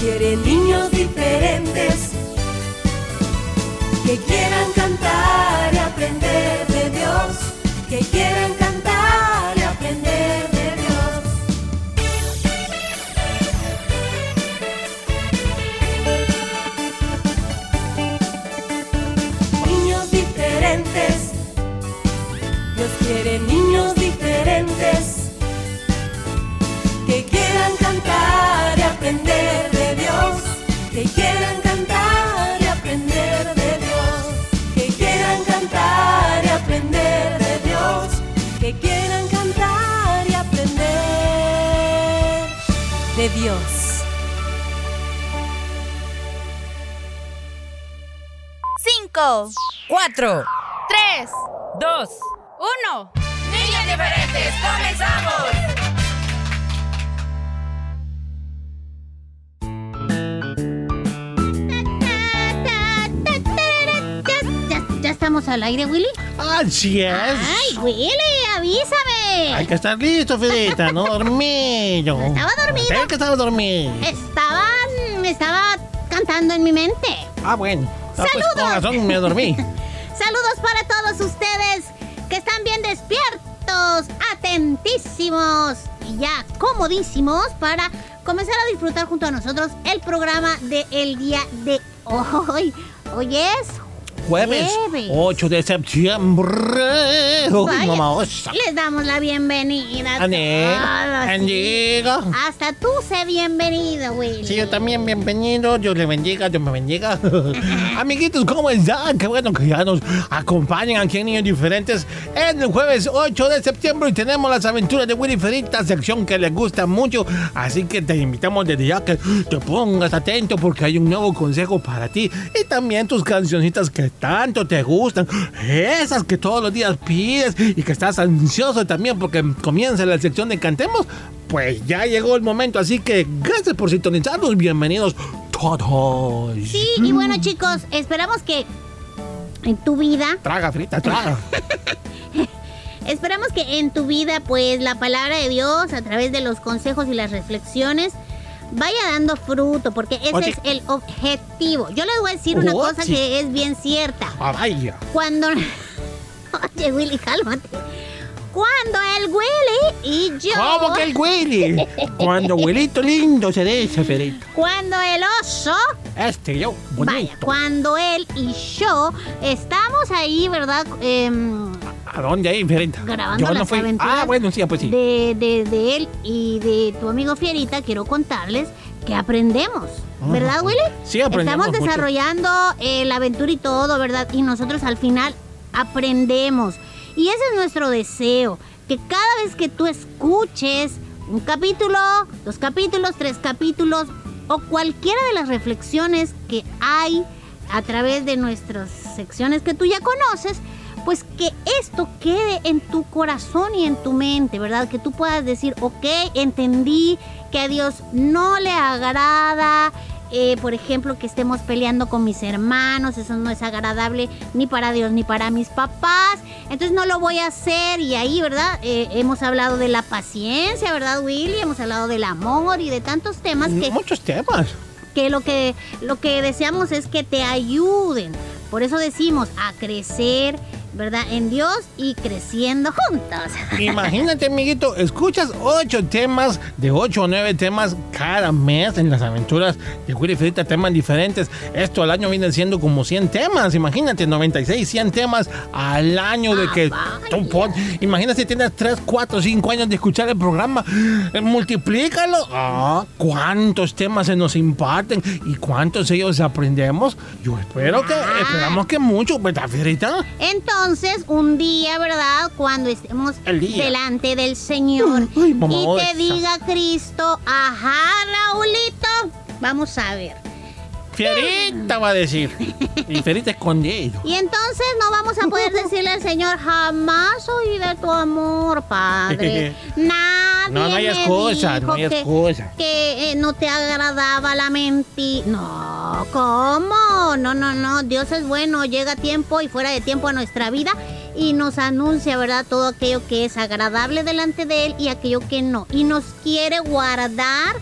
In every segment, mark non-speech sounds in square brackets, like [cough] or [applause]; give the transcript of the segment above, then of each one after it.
Dios quiere niños diferentes que quieran Dios. Cinco, Cuatro. tres, Dos. uno. Niños diferentes, comenzamos. ¿Ya, ya estamos al aire, Willy? Así es. ¡Ay, Willy, avísame! Hay que estar listo, Fidita, no dormido. Estaba dormido. Tengo que estar dormido. Estaba, estaba cantando en mi mente. Ah, bueno. Ah, pues, ¡Saludos! con razón me dormí. [laughs] Saludos para todos ustedes que están bien despiertos, atentísimos y ya comodísimos para comenzar a disfrutar junto a nosotros el programa del el día de hoy. Hoy es Jueves, Jueves. 8 de septiembre. Uy, mamá osa. Les damos la bienvenida. a bendiga. Hasta tú sé bienvenido, Willy. Sí, yo también, bienvenido. Dios le bendiga, Dios me bendiga. [laughs] Amiguitos, ¿cómo están? Qué bueno que ya nos acompañan aquí en Niños Diferentes en el jueves 8 de septiembre y tenemos las aventuras de Willy Ferita, sección que les gusta mucho. Así que te invitamos desde ya que te pongas atento porque hay un nuevo consejo para ti y también tus cancioncitas que tanto te gustan, esas que todos los días pides y que estás ansioso también porque comienza la sección de Cantemos. Pues ya llegó el momento, así que gracias por sintonizarnos. Bienvenidos todos. Sí, y bueno, chicos, esperamos que en tu vida, Traga, frita, traga. [laughs] esperamos que en tu vida, pues la palabra de Dios, a través de los consejos y las reflexiones, vaya dando fruto, porque ese Oye. es el objetivo. Yo les voy a decir una Oye. cosa que es bien cierta. Ah, vaya. Cuando. [laughs] Oye, Willy, cálmate. Cuando el Willy y yo. ¿Cómo que el Willy? Cuando Wilito lindo se dice, Ferita. Cuando el oso. Este yo, bonito. Vaya, cuando él y yo estamos ahí, ¿verdad? Em, ¿A dónde ahí, Ferita? Grabando Yo no las fui. aventuras Ah, bueno, sí, pues sí. de, de- de él y de tu amigo Fierita, quiero contarles que aprendemos. ¿Verdad, Willy? Sí, aprendemos Estamos mucho. desarrollando eh, la aventura y todo, ¿verdad? Y nosotros al final aprendemos. Y ese es nuestro deseo, que cada vez que tú escuches un capítulo, dos capítulos, tres capítulos o cualquiera de las reflexiones que hay a través de nuestras secciones que tú ya conoces, pues que esto quede en tu corazón y en tu mente, ¿verdad? Que tú puedas decir, ok, entendí que a Dios no le agrada, eh, por ejemplo, que estemos peleando con mis hermanos, eso no es agradable ni para Dios ni para mis papás, entonces no lo voy a hacer y ahí, ¿verdad? Eh, hemos hablado de la paciencia, ¿verdad, Willy? Hemos hablado del amor y de tantos temas que Muchos temas. que lo que lo que deseamos es que te ayuden. Por eso decimos a crecer ¿verdad? En Dios y creciendo juntos. [laughs] Imagínate, amiguito, escuchas ocho temas, de ocho o nueve temas cada mes en las aventuras de Willy Ferita, temas diferentes. Esto al año viene siendo como 100 temas, imagínate, 96, 100 temas al año de Ah, que tú Imagínate si tienes 3, 4, 5 años de escuchar el programa, eh, multiplícalo. Ah, ¿cuántos temas se nos imparten y cuántos ellos aprendemos? Yo espero que, Ah. esperamos que mucho, ¿verdad, Ferita? Entonces, un día, ¿verdad? Cuando estemos delante del Señor Ay, y te diga Cristo, ajá, Raulito, vamos a ver. Fierita va a decir. Y Ferita escondido. Y entonces no vamos a poder decirle al Señor, jamás oí de tu amor, Padre. [laughs] Nadie No, no hay excusa, no hay que- excusa. Que eh, no te agradaba la mentira. No, ¿cómo? No, no, no. Dios es bueno, llega a tiempo y fuera de tiempo a nuestra vida y nos anuncia, ¿verdad? Todo aquello que es agradable delante de Él y aquello que no. Y nos quiere guardar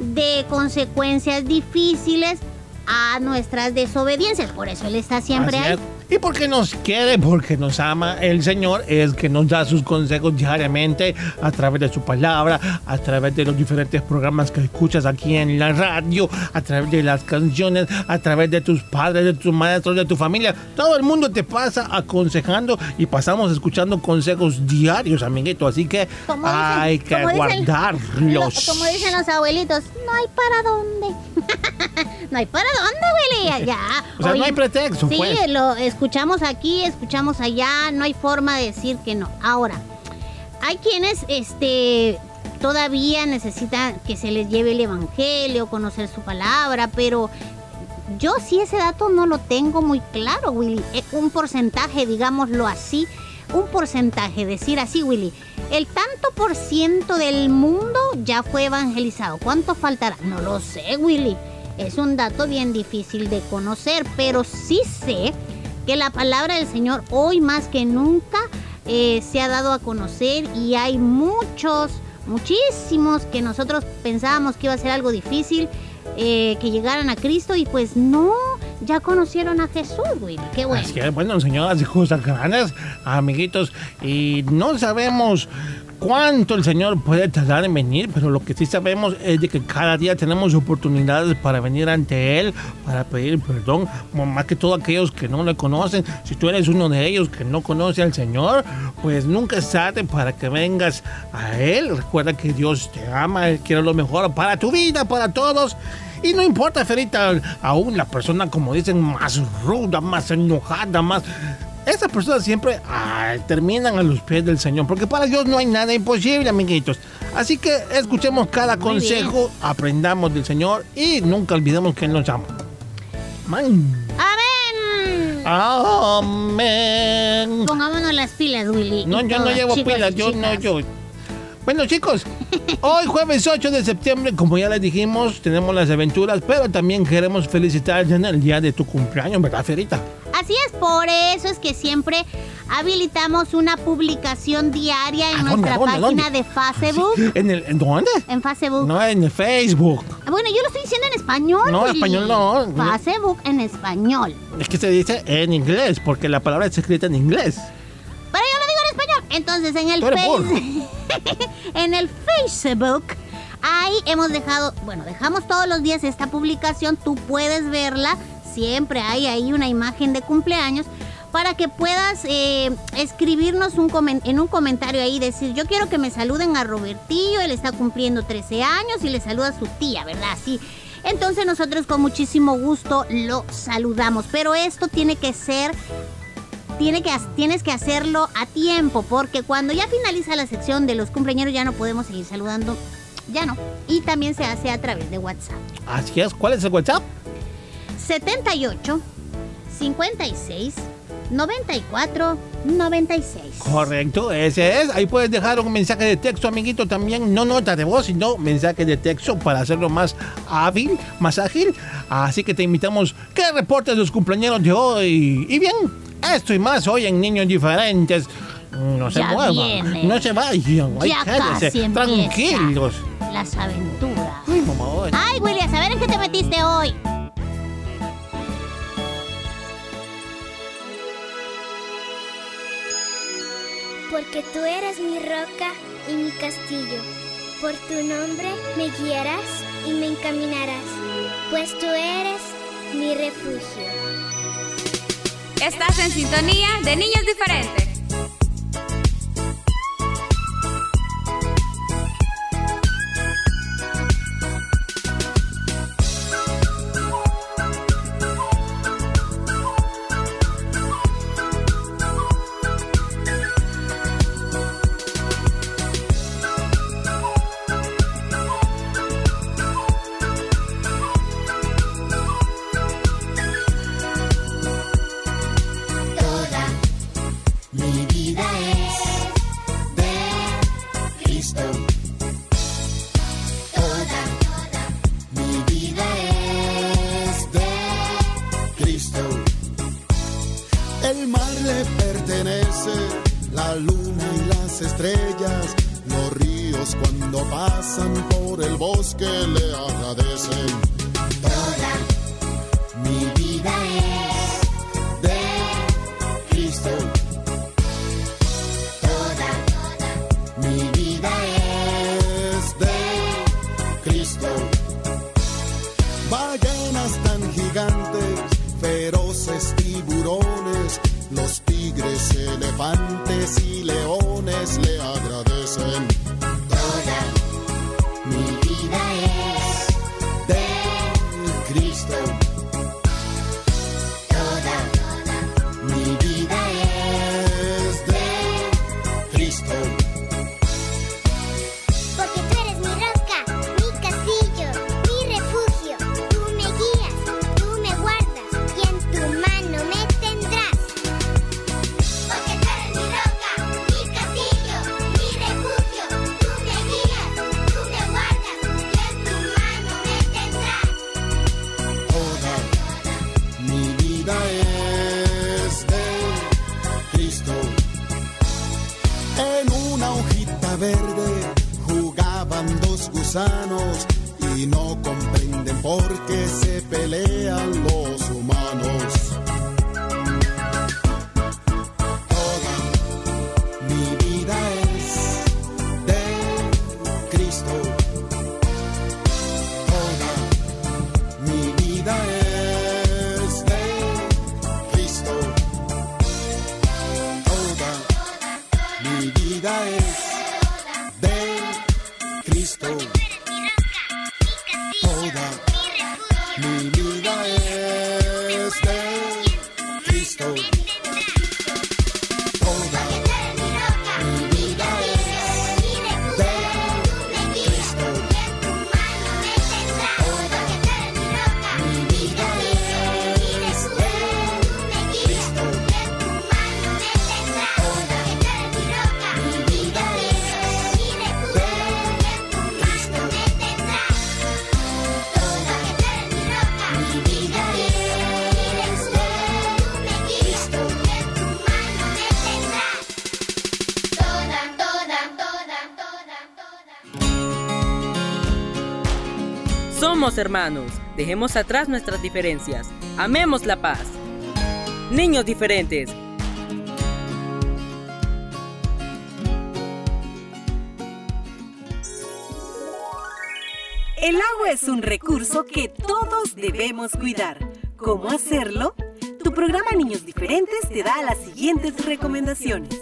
de consecuencias difíciles a nuestras desobediencias. Por eso Él está siempre Así ahí. es. Y porque nos quiere, porque nos ama el Señor, es que nos da sus consejos diariamente a través de su palabra, a través de los diferentes programas que escuchas aquí en la radio, a través de las canciones, a través de tus padres, de tus maestros, de tu familia. Todo el mundo te pasa aconsejando y pasamos escuchando consejos diarios, amiguito. Así que dicen- hay que dicen- guardarlos. Lo- como dicen los abuelitos, no hay para dónde. [laughs] no hay para dónde, Willy. Ya. O sea, no hay pretexto, Sí, pues. lo escuchamos aquí, escuchamos allá, no hay forma de decir que no. Ahora, hay quienes este todavía necesitan que se les lleve el evangelio, conocer su palabra, pero yo sí ese dato no lo tengo muy claro, Willy. Eh, Un porcentaje, digámoslo así, un porcentaje, decir así, Willy. El tanto por ciento del mundo ya fue evangelizado. ¿Cuánto faltará? No lo sé, Willy. Es un dato bien difícil de conocer, pero sí sé que la palabra del Señor hoy más que nunca eh, se ha dado a conocer y hay muchos, muchísimos que nosotros pensábamos que iba a ser algo difícil eh, que llegaran a Cristo y pues no, ya conocieron a Jesús, Willy. Qué bueno. Así es, bueno, señoras y cosas grandes, amiguitos, y no sabemos cuánto el Señor puede tardar en venir, pero lo que sí sabemos es de que cada día tenemos oportunidades para venir ante Él, para pedir perdón, más que todo aquellos que no le conocen. Si tú eres uno de ellos que no conoce al Señor, pues nunca es tarde para que vengas a Él. Recuerda que Dios te ama, Él quiere lo mejor para tu vida, para todos. Y no importa, Ferita, aún la persona, como dicen, más ruda, más enojada, más... Esas personas siempre ay, terminan a los pies del Señor, porque para Dios no hay nada imposible, amiguitos. Así que escuchemos cada Muy consejo, aprendamos del Señor y nunca olvidemos que Él nos ama. Man. Amén. Amén. Pongámonos las pilas, Willy. No, yo no llevo chicos pilas, yo no, yo. Bueno, chicos, hoy jueves 8 de septiembre, como ya les dijimos, tenemos las aventuras, pero también queremos felicitarte en el día de tu cumpleaños, ¿verdad, Ferita? Así es, por eso es que siempre habilitamos una publicación diaria en ¿A dónde, nuestra dónde, página dónde? de Facebook. Sí, ¿En el en dónde? En Facebook. No, en el Facebook. Bueno, yo lo estoy diciendo en español. No, Willy. español no. Facebook en español. Es que se dice en inglés, porque la palabra está escrita en inglés. Entonces, en el. Face- [laughs] en el Facebook, ahí hemos dejado, bueno, dejamos todos los días esta publicación. Tú puedes verla. Siempre hay ahí una imagen de cumpleaños para que puedas eh, escribirnos un en un comentario ahí, decir, yo quiero que me saluden a Robertillo, él está cumpliendo 13 años y le saluda a su tía, ¿verdad? Sí. Entonces nosotros con muchísimo gusto lo saludamos, pero esto tiene que ser tiene que, ha- tienes que hacerlo a tiempo, porque cuando ya finaliza la sección de los cumpleaños ya no podemos seguir saludando. Ya no. Y también se hace a través de WhatsApp. Así es, ¿cuál es el WhatsApp? 78 56 94 96. Correcto, ese es. Ahí puedes dejar un mensaje de texto, amiguito, también. No nota de voz, sino mensaje de texto para hacerlo más hábil, más ágil. Así que te invitamos que reportes los cumpleaños de hoy. Y bien, esto y más hoy en Niños Diferentes. No se Ya muevan, viene. no se vayan. Ya casi tranquilos. Las aventuras. Ay, mamá, hoy. Ay, Willy, a saber en qué te metiste hoy. porque tú eres mi roca y mi castillo. Por tu nombre me guiarás y me encaminarás, pues tú eres mi refugio. Estás en sintonía de niños diferentes. La luna y las estrellas, los ríos cuando pasan por el bosque le agradecen. Cristo. Hermanos. Dejemos atrás nuestras diferencias. Amemos la paz. Niños diferentes. El agua es un recurso que todos debemos cuidar. ¿Cómo hacerlo? Tu programa Niños Diferentes te da las siguientes recomendaciones.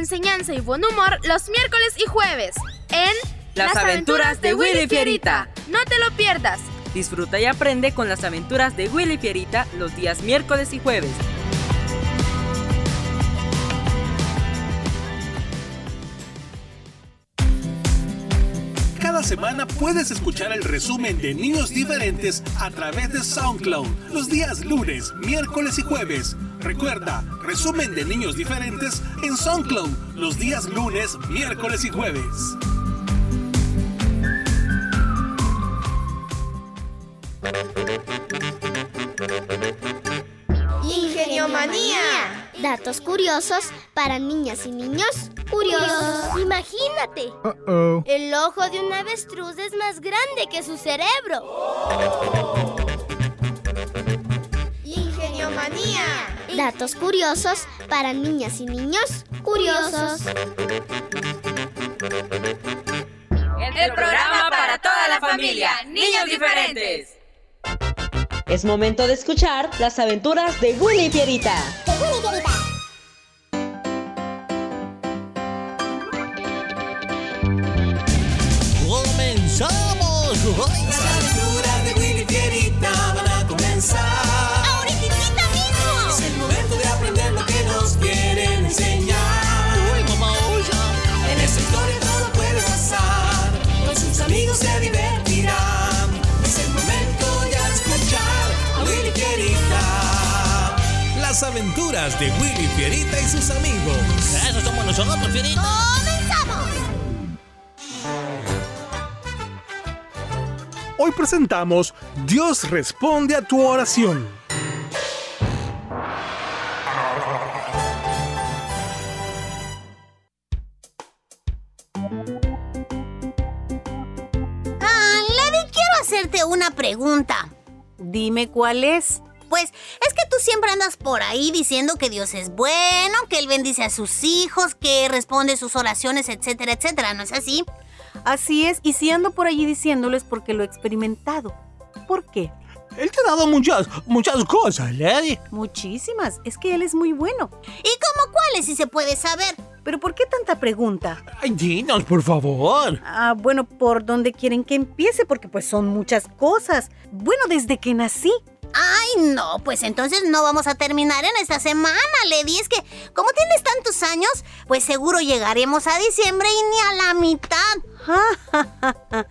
Enseñanza y buen humor los miércoles y jueves en Las aventuras de Willy Fierita. No te lo pierdas. Disfruta y aprende con las aventuras de Willy Fierita los días miércoles y jueves. Cada semana puedes escuchar el resumen de Niños Diferentes a través de SoundCloud los días lunes, miércoles y jueves. Recuerda, resumen de niños diferentes en SoundCloud los días lunes, miércoles y jueves. Ingenio Manía. Datos curiosos para niñas y niños curiosos. Imagínate. El ojo de un avestruz es más grande que su cerebro. Datos curiosos para niñas y niños curiosos. El programa para toda la familia. Niños diferentes. Es momento de escuchar las aventuras de Willy y Pierita. ¡Comenzamos! Aventuras de Willy Fierita y sus amigos. Eso somos nosotros, Fierita. ¡Comenzamos! Hoy presentamos Dios responde a tu oración. Ah, Lady, quiero hacerte una pregunta. Dime cuál es. Pues es que tú siempre andas por ahí diciendo que Dios es bueno, que Él bendice a sus hijos, que responde sus oraciones, etcétera, etcétera. ¿No es así? Así es, y si ando por allí diciéndolo es porque lo he experimentado. ¿Por qué? Él te ha dado muchas, muchas cosas, Lady. Muchísimas. Es que él es muy bueno. ¿Y cómo cuáles, si se puede saber? ¿Pero por qué tanta pregunta? Ay, dinos, por favor. Ah, bueno, ¿por dónde quieren que empiece? Porque pues son muchas cosas. Bueno, desde que nací. Ay, no, pues entonces no vamos a terminar en esta semana, Lady. Es que, como tienes tantos años, pues seguro llegaremos a diciembre y ni a la mitad. [laughs]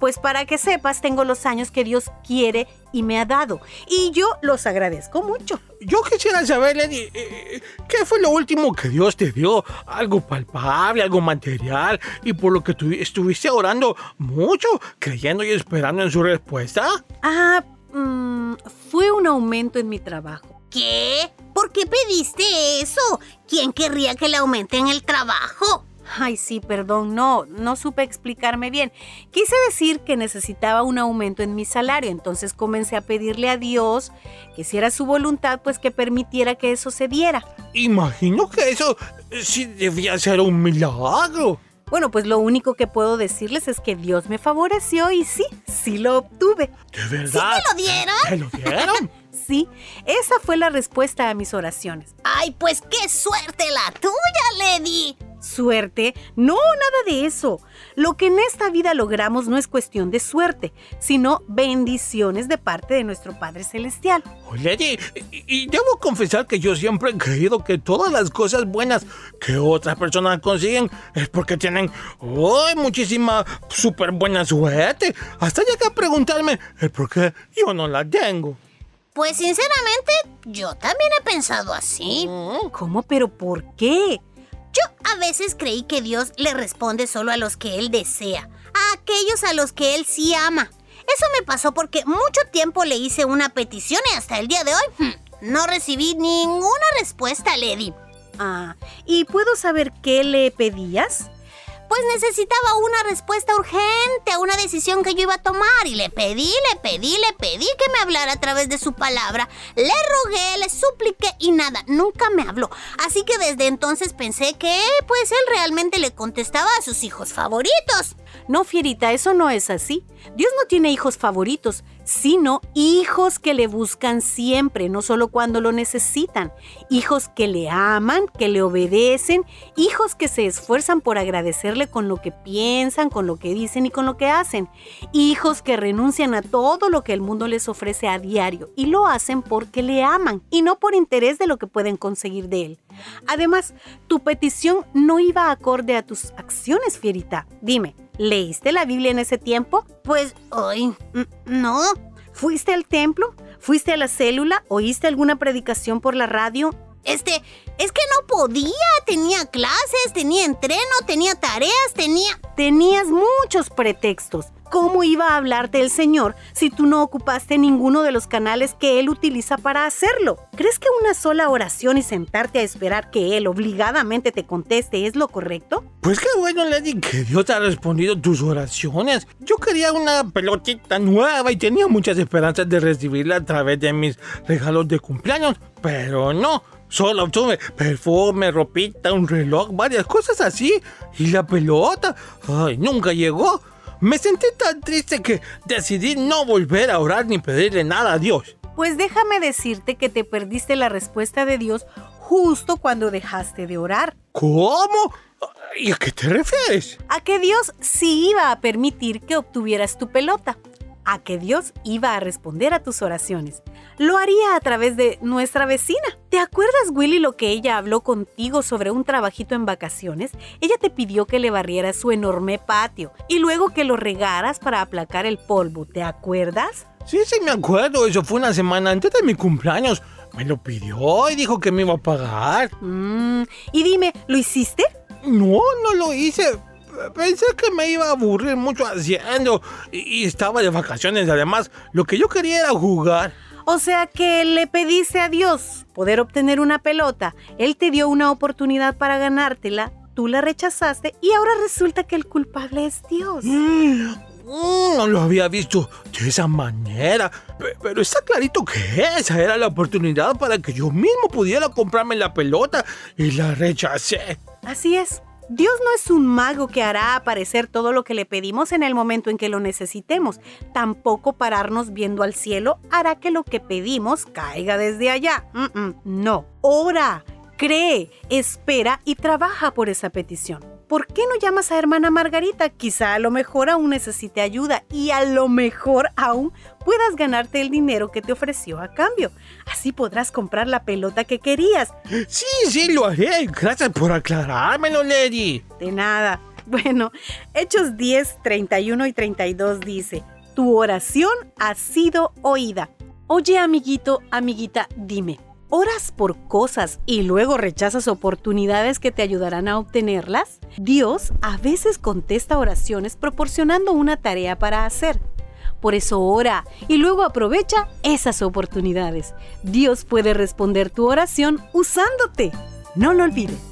Pues para que sepas, tengo los años que Dios quiere y me ha dado. Y yo los agradezco mucho. Yo quisiera saber, Lady, eh, ¿qué fue lo último que Dios te dio? ¿Algo palpable, algo material? Y por lo que tú estuviste orando mucho, creyendo y esperando en su respuesta. Ah, mm, fue un aumento en mi trabajo. ¿Qué? ¿Por qué pediste eso? ¿Quién querría que le aumenten el trabajo? Ay, sí, perdón, no, no supe explicarme bien. Quise decir que necesitaba un aumento en mi salario, entonces comencé a pedirle a Dios que si era su voluntad, pues que permitiera que eso se diera. Imagino que eso eh, sí debía ser un milagro. Bueno, pues lo único que puedo decirles es que Dios me favoreció y sí, sí lo obtuve. ¿De verdad? ¿Sí te lo dieron? ¿Te lo dieron? [laughs] Sí, esa fue la respuesta a mis oraciones. Ay, pues qué suerte la tuya, Lady. ¿Suerte? No, nada de eso. Lo que en esta vida logramos no es cuestión de suerte, sino bendiciones de parte de nuestro Padre Celestial. Lady, y, y debo confesar que yo siempre he creído que todas las cosas buenas que otras personas consiguen es porque tienen muchísima súper buena suerte. Hasta llegué a preguntarme el por qué yo no la tengo. Pues sinceramente, yo también he pensado así. ¿Cómo? ¿Pero por qué? Yo a veces creí que Dios le responde solo a los que Él desea, a aquellos a los que Él sí ama. Eso me pasó porque mucho tiempo le hice una petición y hasta el día de hoy hmm, no recibí ninguna respuesta, Lady. Ah, ¿y puedo saber qué le pedías? Pues necesitaba una respuesta urgente a una decisión que yo iba a tomar y le pedí, le pedí, le pedí que me hablara a través de su palabra. Le rogué, le supliqué y nada, nunca me habló. Así que desde entonces pensé que pues él realmente le contestaba a sus hijos favoritos. No, Fierita, eso no es así. Dios no tiene hijos favoritos, sino hijos que le buscan siempre, no solo cuando lo necesitan. Hijos que le aman, que le obedecen, hijos que se esfuerzan por agradecerle con lo que piensan, con lo que dicen y con lo que hacen. Hijos que renuncian a todo lo que el mundo les ofrece a diario y lo hacen porque le aman y no por interés de lo que pueden conseguir de él. Además, tu petición no iba acorde a tus acciones, Fierita. Dime, ¿leíste la Biblia en ese tiempo? Pues hoy no. ¿Fuiste al templo? ¿Fuiste a la célula? ¿Oíste alguna predicación por la radio? Este, es que no podía. Tenía clases, tenía entreno, tenía tareas, tenía... Tenías muchos pretextos. ¿Cómo iba a hablarte el Señor si tú no ocupaste ninguno de los canales que Él utiliza para hacerlo? ¿Crees que una sola oración y sentarte a esperar que Él obligadamente te conteste es lo correcto? Pues qué bueno, Lady, que Dios ha respondido tus oraciones. Yo quería una pelotita nueva y tenía muchas esperanzas de recibirla a través de mis regalos de cumpleaños, pero no. Solo obtuve perfume, ropita, un reloj, varias cosas así. Y la pelota, ay, nunca llegó. Me sentí tan triste que decidí no volver a orar ni pedirle nada a Dios. Pues déjame decirte que te perdiste la respuesta de Dios justo cuando dejaste de orar. ¿Cómo? ¿Y a qué te refieres? A que Dios sí iba a permitir que obtuvieras tu pelota a que Dios iba a responder a tus oraciones. Lo haría a través de nuestra vecina. ¿Te acuerdas, Willy, lo que ella habló contigo sobre un trabajito en vacaciones? Ella te pidió que le barrieras su enorme patio y luego que lo regaras para aplacar el polvo. ¿Te acuerdas? Sí, sí, me acuerdo. Eso fue una semana antes de mi cumpleaños. Me lo pidió y dijo que me iba a pagar. Mm, y dime, ¿lo hiciste? No, no lo hice pensé que me iba a aburrir mucho haciendo y, estaba de vacaciones. Además, lo que yo quería era jugar. O sea que le pediste a Dios poder obtener una pelota. Él te dio una oportunidad para ganártela, tú la rechazaste y ahora resulta que el culpable es Dios. Mm, no lo había visto de esa manera, pero está clarito que esa era la oportunidad para que yo mismo pudiera comprarme la pelota y la rechacé. Así es. Dios no es un mago que hará aparecer todo lo que le pedimos en el momento en que lo necesitemos. Tampoco pararnos viendo al cielo hará que lo que pedimos caiga desde allá. no. Ora, cree, espera y trabaja por esa petición. ¿Por qué no llamas a hermana Margarita? Quizá a lo mejor aún necesite ayuda y a lo mejor aún puedas ganarte el dinero que te ofreció a cambio. Así podrás comprar la pelota que querías. Sí, sí, lo haré. Gracias por aclarármelo, Lady. De nada. Bueno, Hechos 10, 31 y 32 dice, tu oración ha sido oída. Oye, amiguito, amiguita, dime oras por cosas y luego rechazas oportunidades que te ayudarán a obtenerlas? Dios a veces contesta oraciones proporcionando una tarea para hacer. Por eso ora y luego aprovecha esas oportunidades. Dios puede responder tu oración usándote. No lo olvides.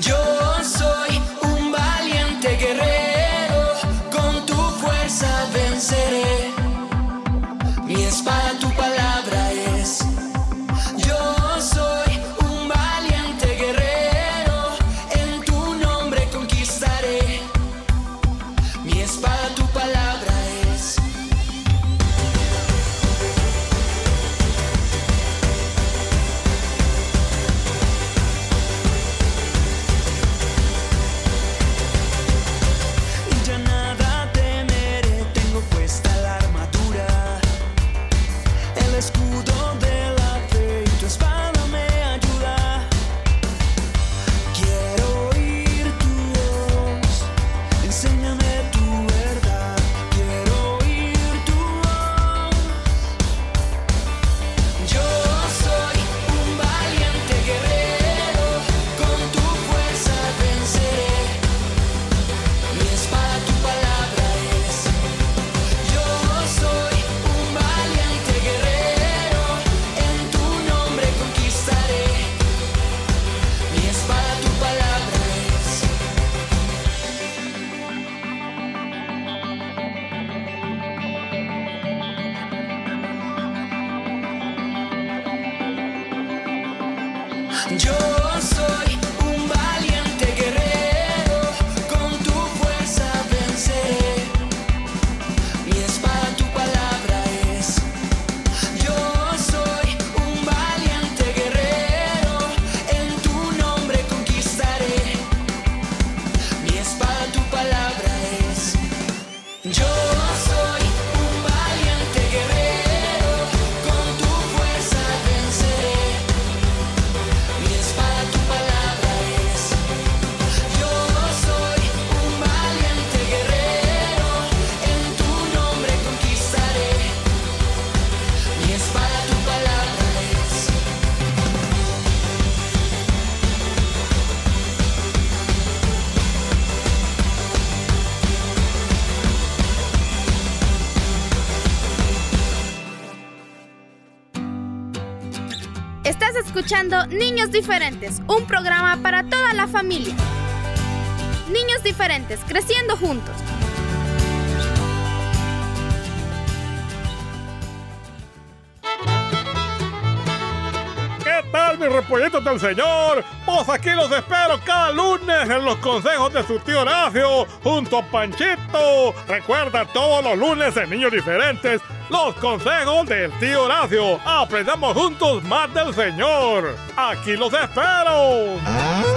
Yo. Escuchando Niños Diferentes, un programa para toda la familia. Niños Diferentes, creciendo juntos. ¿Qué tal mis repollitos del Señor? Pues aquí los espero cada lunes en los consejos de su tío Horacio junto a Panchito. Recuerda todos los lunes en Niños Diferentes los consejos del tío Horacio. Aprendamos juntos más del Señor. Aquí los espero. Sigamos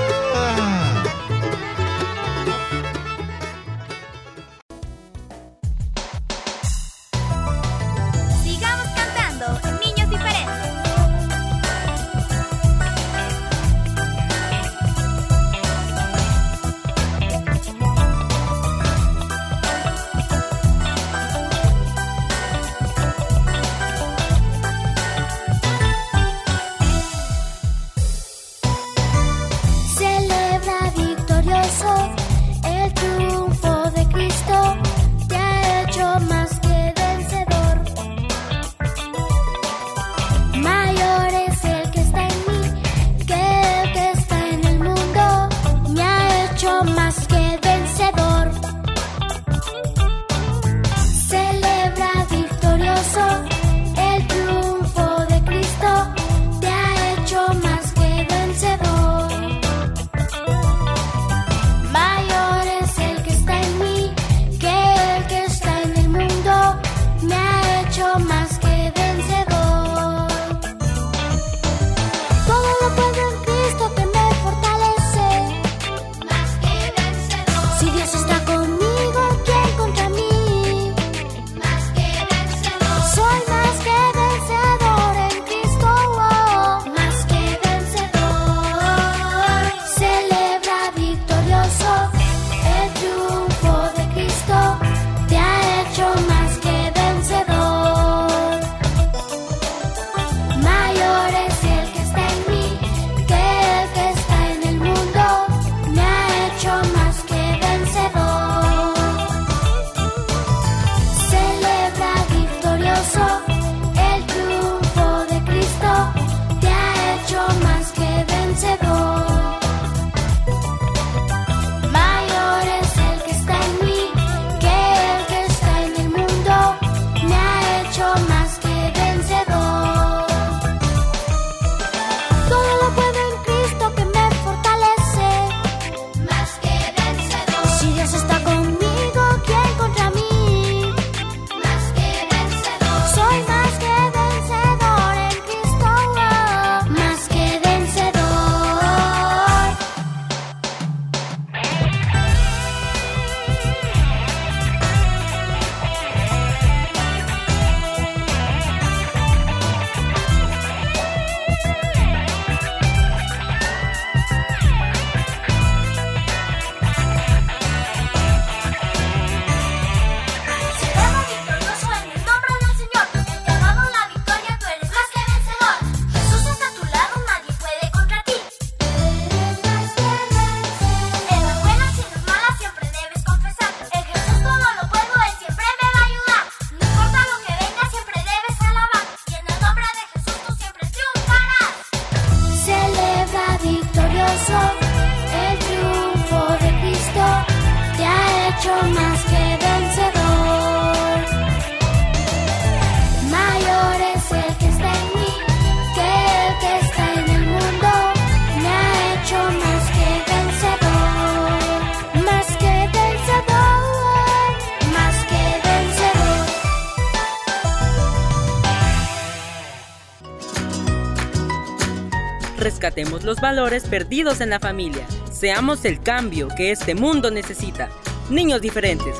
los valores perdidos en la familia. Seamos el cambio que este mundo necesita. Niños diferentes.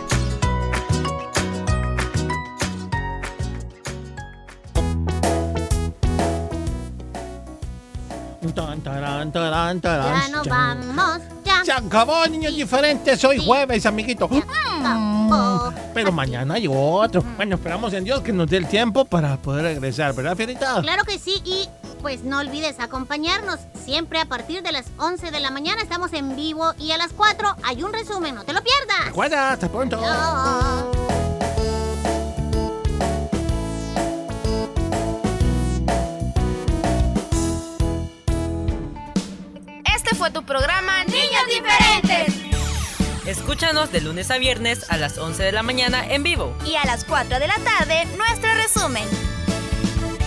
Ya nos vamos, ya. Se acabó, niños diferentes. Hoy jueves, amiguito. acabó. Pero mañana hay otro. Bueno, esperamos en Dios que nos dé el tiempo para poder regresar, ¿verdad, Fierita? Claro que sí, y pues no olvides acompañarnos. Siempre a partir de las 11 de la mañana estamos en vivo y a las 4 hay un resumen, no te lo pierdas. Recuerda, hasta pronto. Adiós. fue tu programa Niños Diferentes. Escúchanos de lunes a viernes a las 11 de la mañana en vivo. Y a las 4 de la tarde, nuestro resumen.